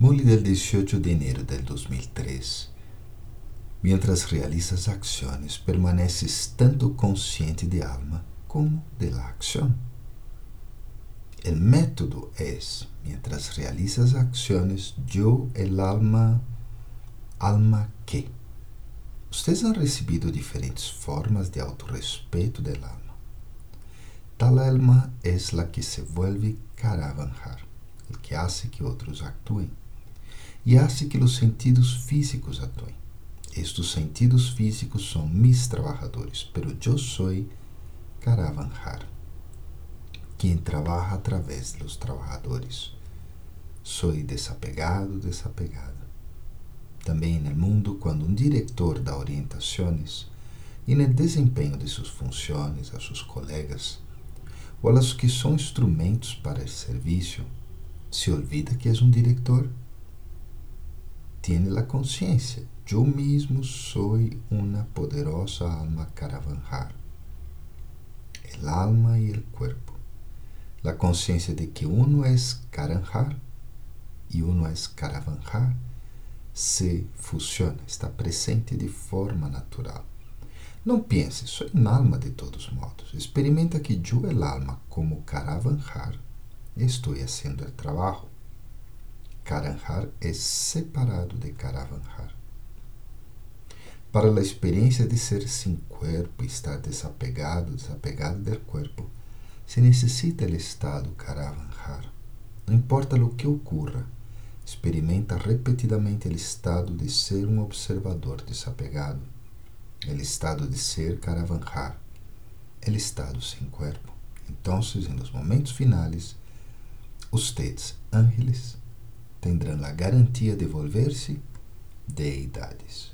Muli del 18 de enero del 2003. Mientras realizas acciones, permaneces tanto consciente de alma como de la acción. El método es, mientras realizas acciones, yo, el alma, alma que. Ustedes han recibido diferentes formas de autorrespeto del alma. Tal alma es la que se vuelve caravanjar, el que hace que otros actúen e hace que os sentidos físicos atuem. Estes sentidos físicos são mis trabalhadores, pero eu sou Caravanjar, quem trabalha através dos trabalhadores. Sou desapegado, desapegada. Também no mundo, quando um diretor dá orientações e no desempenho de suas funções a seus colegas, ou a los que são instrumentos para o serviço, se olvida que é um diretor tiene la conciencia. Yo mismo soy una poderosa alma caravanjar. El alma y el cuerpo. La conciencia de que uno es caranjar y uno es caravanjar se fusiona, está presente de forma natural. Não pense, sou um alma de todos modos. Experimenta que eu, el alma, como caravanjar, estou fazendo o trabalho. Caranjar é separado de Caravanjar. Para a experiência de ser sem corpo, estar desapegado, desapegado do corpo, se necessita o estado Caravanjar. Não importa o que ocorra, experimenta repetidamente o estado de ser um observador desapegado, o estado de ser Caravanjar, o estado sem corpo. Então, nos momentos finais, ustedes, ángeles, tendrán la garantía de volverse deidades.